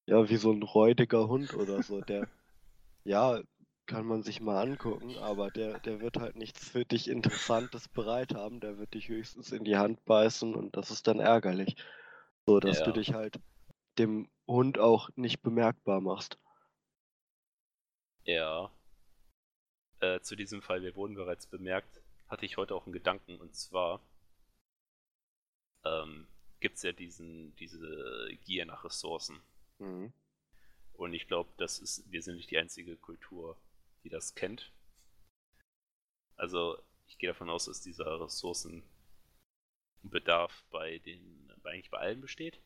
[SPEAKER 2] Ja, wie so ein räudiger Hund oder so. Der, ja, kann man sich mal angucken, aber der, der wird halt nichts für dich Interessantes bereit haben. Der wird dich höchstens in die Hand beißen und das ist dann ärgerlich. So, dass du
[SPEAKER 1] Ja.
[SPEAKER 2] dich halt dem Hund auch nicht bemerkbar machst.
[SPEAKER 1] Ja. Äh, zu diesem Fall, wir wurden bereits bemerkt, hatte ich heute auch einen Gedanken und zwar ähm, gibt es ja diesen, diese Gier nach Ressourcen.
[SPEAKER 2] Mhm.
[SPEAKER 1] Und ich glaube, das ist, wir sind nicht die einzige Kultur, die das kennt. Also ich gehe davon aus, dass dieser Ressourcenbedarf bei den, bei eigentlich bei allen besteht.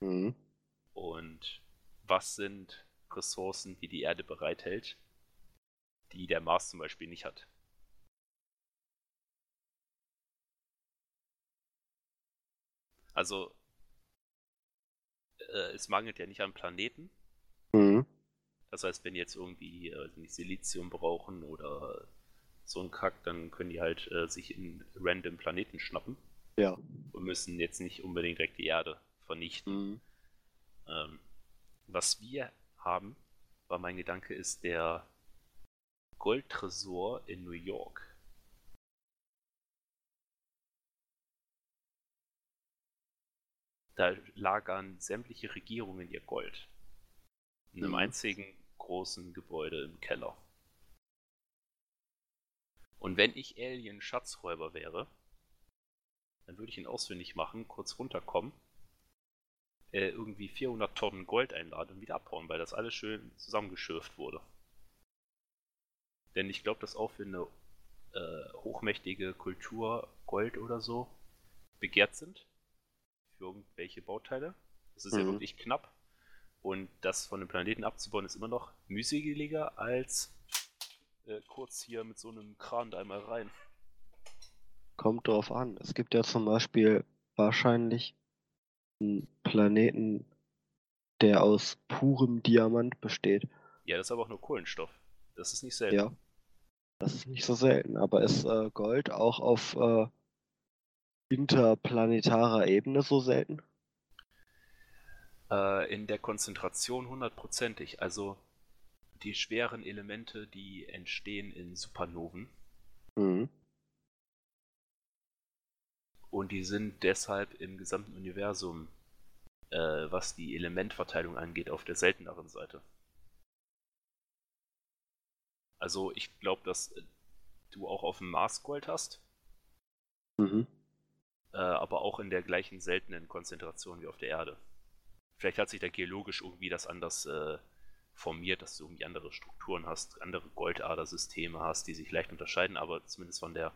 [SPEAKER 2] Mhm.
[SPEAKER 1] Und was sind Ressourcen, die die Erde bereithält, die der Mars zum Beispiel nicht hat? Also, äh, es mangelt ja nicht an Planeten.
[SPEAKER 2] Mhm.
[SPEAKER 1] Das heißt, wenn die jetzt irgendwie äh, nicht Silizium brauchen oder so ein Kack, dann können die halt äh, sich in random Planeten schnappen.
[SPEAKER 2] Ja.
[SPEAKER 1] Und müssen jetzt nicht unbedingt direkt die Erde vernichten.
[SPEAKER 2] Mhm.
[SPEAKER 1] Ähm, was wir haben, war mein Gedanke, ist der Goldtresor in New York. Da lagern sämtliche Regierungen ihr Gold. In einem
[SPEAKER 2] Mhm.
[SPEAKER 1] einzigen großen Gebäude im Keller. Und wenn ich Alien-Schatzräuber wäre, dann würde ich ihn ausfindig machen, kurz runterkommen, äh, irgendwie 400 Tonnen Gold einladen und wieder abhauen, weil das alles schön zusammengeschürft wurde. Denn ich glaube, dass auch für eine äh, hochmächtige Kultur Gold oder so begehrt sind. Für irgendwelche Bauteile. Das ist ja
[SPEAKER 2] Mhm.
[SPEAKER 1] wirklich knapp. Und das von dem Planeten abzubauen ist immer noch mühseliger als äh, kurz hier mit so einem Kran da einmal rein.
[SPEAKER 2] Kommt drauf an. Es gibt ja zum Beispiel wahrscheinlich einen Planeten, der aus purem Diamant besteht.
[SPEAKER 1] Ja, das ist aber auch nur Kohlenstoff. Das ist nicht selten.
[SPEAKER 2] Ja. Das ist nicht so selten, aber ist äh, Gold auch auf äh, interplanetarer Ebene so selten?
[SPEAKER 1] Äh, in der Konzentration hundertprozentig. Also die schweren Elemente, die entstehen in Supernoven
[SPEAKER 2] Mhm.
[SPEAKER 1] Und die sind deshalb im gesamten Universum, äh, was die Elementverteilung angeht, auf der selteneren Seite. Also ich glaube, dass äh, du auch auf dem Mars Gold hast,
[SPEAKER 2] Mhm.
[SPEAKER 1] äh, aber auch in der gleichen seltenen Konzentration wie auf der Erde. Vielleicht hat sich da geologisch irgendwie das anders äh, formiert, dass du irgendwie andere Strukturen hast, andere Goldadersysteme hast, die sich leicht unterscheiden, aber zumindest von der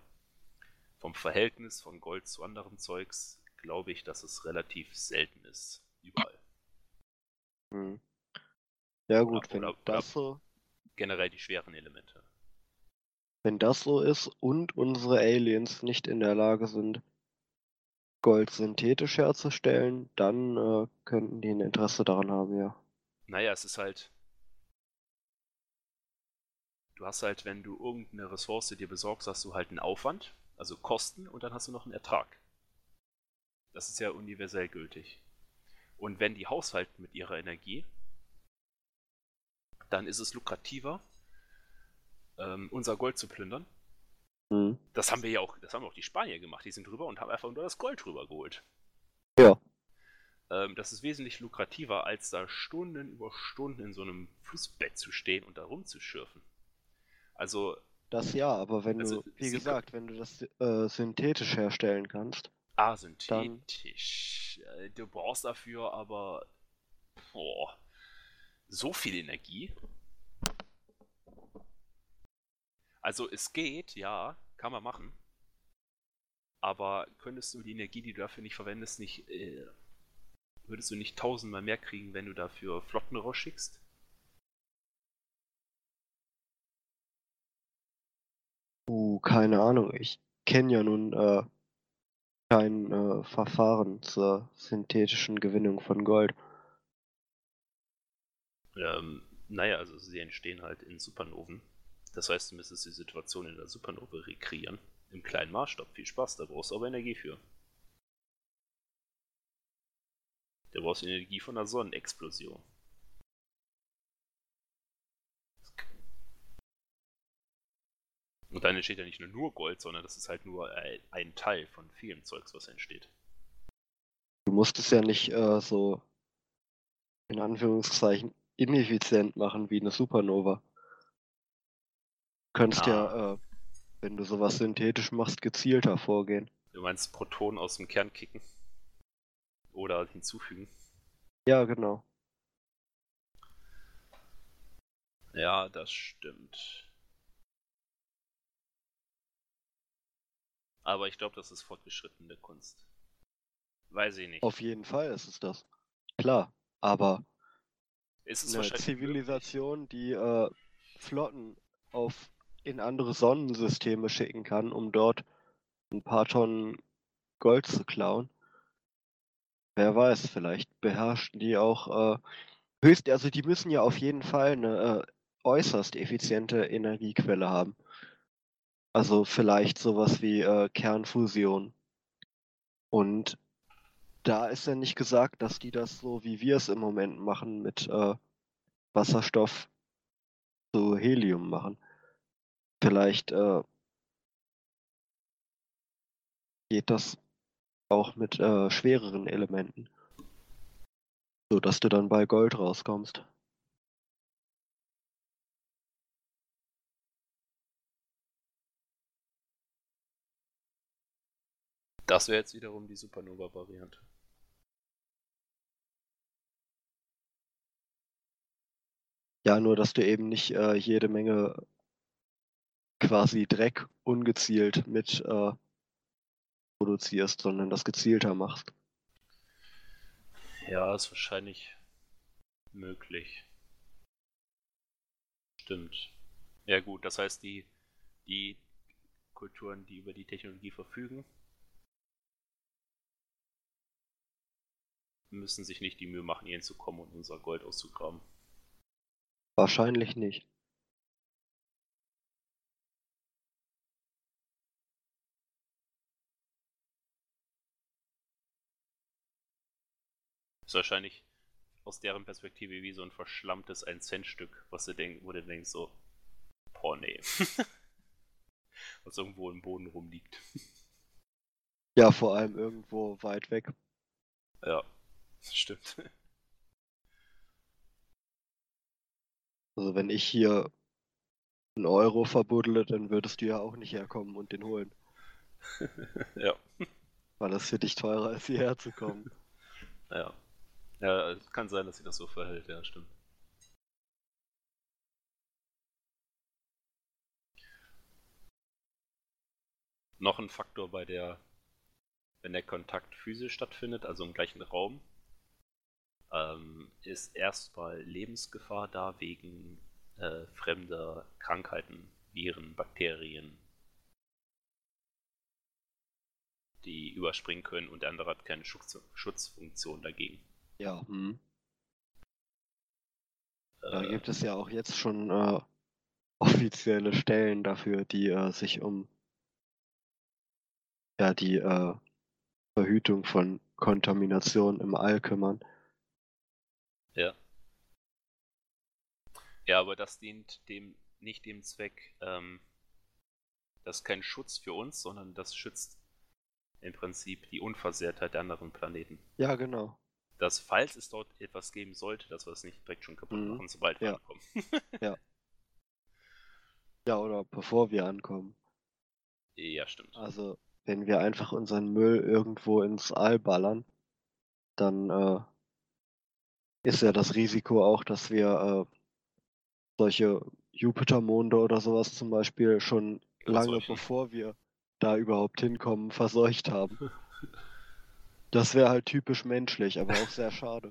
[SPEAKER 1] vom Verhältnis von Gold zu anderem Zeugs glaube ich, dass es relativ selten ist. Überall.
[SPEAKER 2] Mhm. Ja gut,
[SPEAKER 1] Oder-
[SPEAKER 2] wenn
[SPEAKER 1] oder-
[SPEAKER 2] das so,
[SPEAKER 1] Generell die schweren Elemente.
[SPEAKER 2] wenn das so ist und unsere Aliens nicht in der Lage sind, Gold synthetisch herzustellen, dann äh, könnten die ein Interesse daran haben, ja.
[SPEAKER 1] Naja, es ist halt. Du hast halt, wenn du irgendeine Ressource dir besorgst, hast du halt einen Aufwand, also Kosten, und dann hast du noch einen Ertrag. Das ist ja universell gültig. Und wenn die haushalten mit ihrer Energie, dann ist es lukrativer, ähm, unser Gold zu plündern.
[SPEAKER 2] Mhm.
[SPEAKER 1] Das haben wir ja auch, das haben auch die Spanier gemacht. Die sind drüber und haben einfach nur das Gold drüber geholt.
[SPEAKER 2] Ja.
[SPEAKER 1] Ähm, das ist wesentlich lukrativer, als da Stunden über Stunden in so einem Flussbett zu stehen und da rumzuschürfen. Also,
[SPEAKER 2] Das ja, aber wenn
[SPEAKER 1] Also,
[SPEAKER 2] du, wie gesagt, wenn du das äh, synthetisch herstellen kannst,
[SPEAKER 1] asynthetisch. Äh, Du brauchst dafür aber boah, so viel Energie. Also es geht, ja, kann man machen. Aber könntest du die Energie, die du dafür nicht verwendest, nicht, äh, würdest du nicht tausendmal mehr kriegen, wenn du dafür Flotten rausschickst?
[SPEAKER 2] Uh, keine Ahnung, ich kenne ja nun äh, kein äh, Verfahren zur synthetischen Gewinnung von Gold.
[SPEAKER 1] Ähm, naja, also sie entstehen halt in Supernoven. Das heißt, du müsstest die Situation in der Supernova rekreieren. Im kleinen Maßstab. Viel Spaß, da brauchst du aber Energie für. Da brauchst du Energie von einer Sonnenexplosion. Und dann entsteht ja nicht nur, nur Gold, sondern das ist halt nur ein, ein Teil von vielem Zeugs, was entsteht.
[SPEAKER 2] Du musst es ja nicht äh, so in Anführungszeichen ineffizient machen wie eine Supernova. Du könntest
[SPEAKER 1] Ah.
[SPEAKER 2] ja, äh, wenn du sowas synthetisch machst, gezielter vorgehen.
[SPEAKER 1] Du meinst Protonen aus dem Kern kicken? Oder hinzufügen?
[SPEAKER 2] Ja, genau.
[SPEAKER 1] Ja, das stimmt. Aber ich glaube, das ist fortgeschrittene Kunst. Weiß ich nicht.
[SPEAKER 2] Auf jeden Fall ist es das. Klar, aber
[SPEAKER 1] ist es
[SPEAKER 2] eine Zivilisation, die äh, Flotten auf in andere Sonnensysteme schicken kann, um dort ein paar Tonnen Gold zu klauen. Wer weiß, vielleicht beherrschen die auch äh, höchst, also die müssen ja auf jeden Fall eine äh, äußerst effiziente Energiequelle haben. Also vielleicht sowas wie äh, Kernfusion. Und da ist ja nicht gesagt, dass die das so wie wir es im Moment machen mit äh, Wasserstoff zu Helium machen. Vielleicht äh, geht das auch mit äh, schwereren Elementen. So dass du dann bei Gold rauskommst.
[SPEAKER 1] Das wäre jetzt wiederum die Supernova-Variante.
[SPEAKER 2] Ja, nur dass du eben nicht äh, jede Menge quasi Dreck ungezielt mit äh, produzierst, sondern das gezielter machst.
[SPEAKER 1] Ja, ist wahrscheinlich möglich. Stimmt. Ja gut, das heißt, die, die Kulturen, die über die Technologie verfügen, müssen sich nicht die Mühe machen, hierhin zu kommen und unser Gold auszugraben.
[SPEAKER 2] Wahrscheinlich nicht.
[SPEAKER 1] Ist wahrscheinlich aus deren Perspektive wie so ein verschlammtes 1-Cent-Stück, was du denk, wo du denkst so, boah nee. was irgendwo im Boden rumliegt.
[SPEAKER 2] Ja, vor allem irgendwo weit weg.
[SPEAKER 1] Ja, stimmt.
[SPEAKER 2] Also wenn ich hier einen Euro verbuddle, dann würdest du ja auch nicht herkommen und den holen.
[SPEAKER 1] ja.
[SPEAKER 2] Weil das für dich teurer ist, hierher zu kommen.
[SPEAKER 1] Ja. Ja, es kann sein, dass sich das so verhält, ja, stimmt. Noch ein Faktor bei der, wenn der Kontakt physisch stattfindet, also im gleichen Raum, ähm, ist erstmal Lebensgefahr da wegen äh, fremder Krankheiten, Viren, Bakterien, die überspringen können und der andere hat keine Schutz Schutzfunktion dagegen.
[SPEAKER 2] Ja. Hm. Da gibt es ja auch jetzt schon äh, offizielle Stellen dafür, die äh, sich um ja, die äh, Verhütung von Kontamination im All kümmern.
[SPEAKER 1] Ja. Ja, aber das dient dem nicht dem Zweck, ähm, das ist kein Schutz für uns, sondern das schützt im Prinzip die Unversehrtheit der anderen Planeten.
[SPEAKER 2] Ja, genau
[SPEAKER 1] dass falls es dort etwas geben sollte, dass wir es nicht direkt schon kaputt mhm. machen, sobald wir
[SPEAKER 2] ja.
[SPEAKER 1] ankommen.
[SPEAKER 2] ja. Ja, oder bevor wir ankommen.
[SPEAKER 1] Ja, stimmt.
[SPEAKER 2] Also, wenn wir einfach unseren Müll irgendwo ins All ballern, dann äh, ist ja das Risiko auch, dass wir äh, solche Jupitermonde oder sowas zum Beispiel schon lange bevor wir da überhaupt hinkommen, verseucht haben. Das wäre halt typisch menschlich, aber auch sehr schade.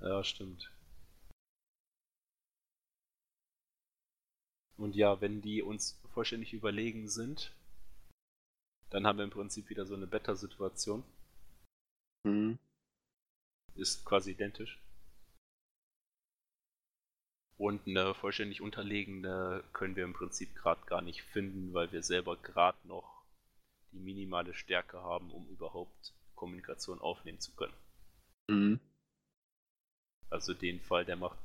[SPEAKER 1] Ja, stimmt. Und ja, wenn die uns vollständig überlegen sind, dann haben wir im Prinzip wieder so eine Beta-Situation.
[SPEAKER 2] Mhm.
[SPEAKER 1] Ist quasi identisch. Und eine vollständig unterlegene können wir im Prinzip gerade gar nicht finden, weil wir selber gerade noch die minimale Stärke haben, um überhaupt Kommunikation aufnehmen zu können.
[SPEAKER 2] Mhm.
[SPEAKER 1] Also den Fall, der macht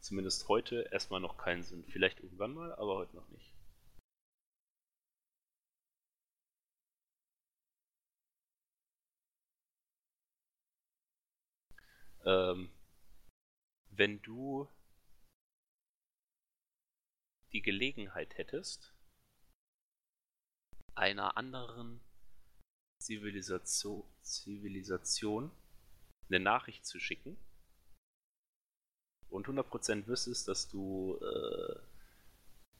[SPEAKER 1] zumindest heute erstmal noch keinen Sinn. Vielleicht irgendwann mal, aber heute noch nicht. Ähm, wenn du die Gelegenheit hättest, einer anderen Zivilisation, Zivilisation eine Nachricht zu schicken und 100% wüsstest, dass du äh,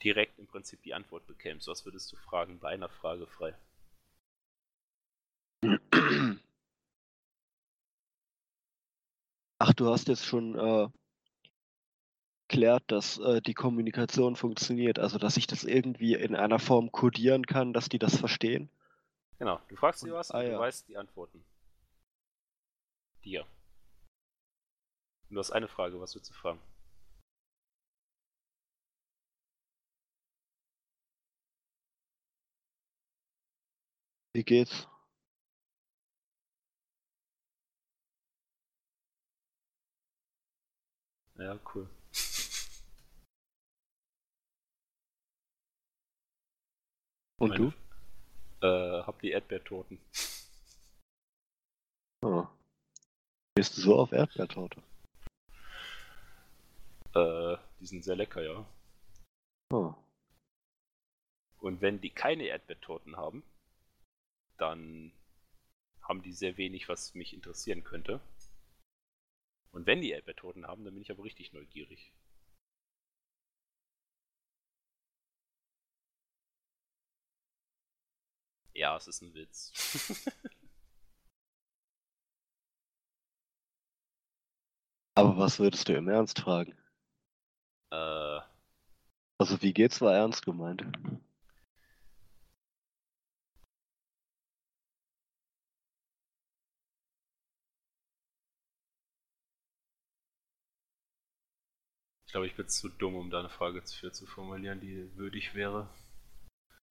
[SPEAKER 1] direkt im Prinzip die Antwort bekämst. Was würdest du fragen bei einer Frage frei?
[SPEAKER 2] Ach, du hast jetzt schon äh, erklärt, dass äh, die Kommunikation funktioniert, also dass ich das irgendwie in einer Form kodieren kann, dass die das verstehen.
[SPEAKER 1] Genau, du fragst sie was und ah, du ja. weißt die Antworten. Dir. Und du hast eine Frage, was willst du fragen?
[SPEAKER 2] Wie geht's?
[SPEAKER 1] Ja, cool.
[SPEAKER 2] Und
[SPEAKER 1] Meine-
[SPEAKER 2] du?
[SPEAKER 1] Äh, hab die Erdbeertorten.
[SPEAKER 2] Ah. Bist du so auf Erdbeertorte?
[SPEAKER 1] Äh, die sind sehr lecker, ja.
[SPEAKER 2] Ah.
[SPEAKER 1] Und wenn die keine Erdbeertorten haben, dann haben die sehr wenig, was mich interessieren könnte. Und wenn die Erdbeertorten haben, dann bin ich aber richtig neugierig. Ja, es ist ein Witz.
[SPEAKER 2] Aber was würdest du im Ernst fragen?
[SPEAKER 1] äh,
[SPEAKER 2] Also wie geht's war ernst gemeint.
[SPEAKER 1] Ich glaube, ich bin zu dumm, um da eine Frage für zu formulieren, die würdig wäre.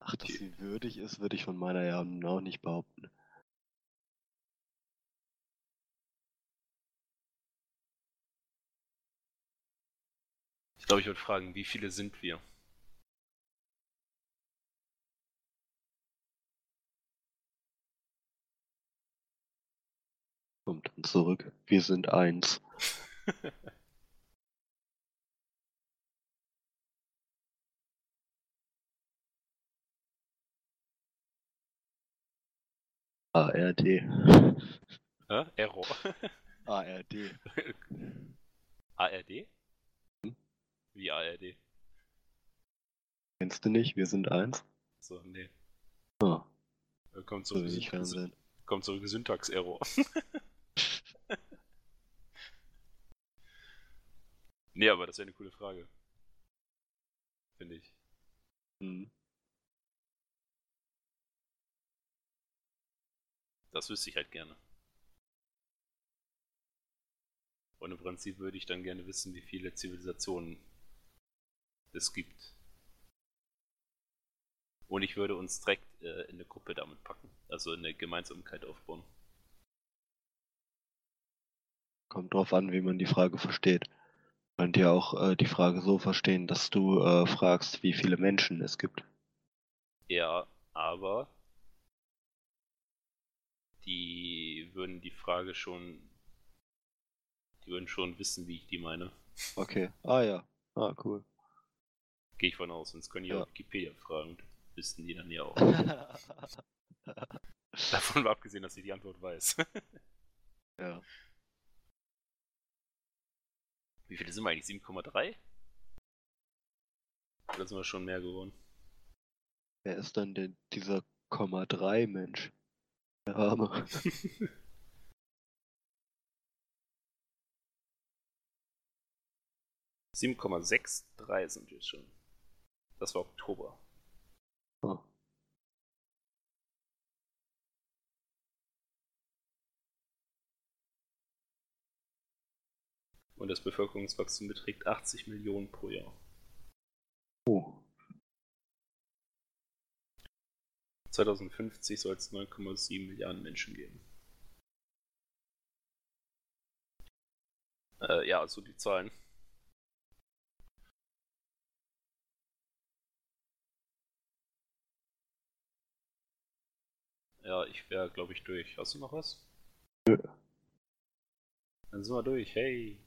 [SPEAKER 2] Ach, dass sie würdig ist, würde ich von meiner ja auch nicht behaupten.
[SPEAKER 1] Ich glaube, ich würde fragen, wie viele sind wir?
[SPEAKER 2] Kommt dann zurück. Wir sind eins. ARD.
[SPEAKER 1] Hä? Error.
[SPEAKER 2] ARD.
[SPEAKER 1] ARD?
[SPEAKER 2] Hm?
[SPEAKER 1] Wie ARD?
[SPEAKER 2] Kennst du nicht? Wir sind eins.
[SPEAKER 1] So, nee. Äh, Kommt
[SPEAKER 2] so
[SPEAKER 1] zurück,
[SPEAKER 2] Fernsehen.
[SPEAKER 1] kommt zurück Syntax-Error. nee, aber das wäre eine coole Frage. Finde ich.
[SPEAKER 2] Hm.
[SPEAKER 1] Das wüsste ich halt gerne. Und im Prinzip würde ich dann gerne wissen, wie viele Zivilisationen es gibt. Und ich würde uns direkt äh, in eine Gruppe damit packen. Also eine Gemeinsamkeit aufbauen.
[SPEAKER 2] Kommt drauf an, wie man die Frage versteht. Man könnte ja auch äh, die Frage so verstehen, dass du äh, fragst, wie viele Menschen es gibt.
[SPEAKER 1] Ja, aber die würden die Frage schon, die würden schon wissen, wie ich die meine.
[SPEAKER 2] Okay. Ah ja. Ah, cool.
[SPEAKER 1] Gehe ich von aus, sonst können die
[SPEAKER 2] Ja.
[SPEAKER 1] auch Wikipedia fragen. Wissen die dann ja auch. Davon mal abgesehen, dass ich die Antwort weiß.
[SPEAKER 2] ja.
[SPEAKER 1] Wie viele sind wir eigentlich? 7,3? Oder sind wir schon mehr geworden?
[SPEAKER 2] Wer ist dann denn dieser Komma 3 Mensch? Der Arme.
[SPEAKER 1] ,63 sind wir schon. Das war Oktober.
[SPEAKER 2] Ah.
[SPEAKER 1] Und das Bevölkerungswachstum beträgt 80 Millionen pro Jahr.
[SPEAKER 2] Oh.
[SPEAKER 1] 2050 soll es 9,7 Milliarden Menschen geben. Äh, ja, also die Zahlen. Ja, ich wäre, glaube ich, durch. Hast du noch was?
[SPEAKER 2] Nö.
[SPEAKER 1] Dann sind wir durch. Hey.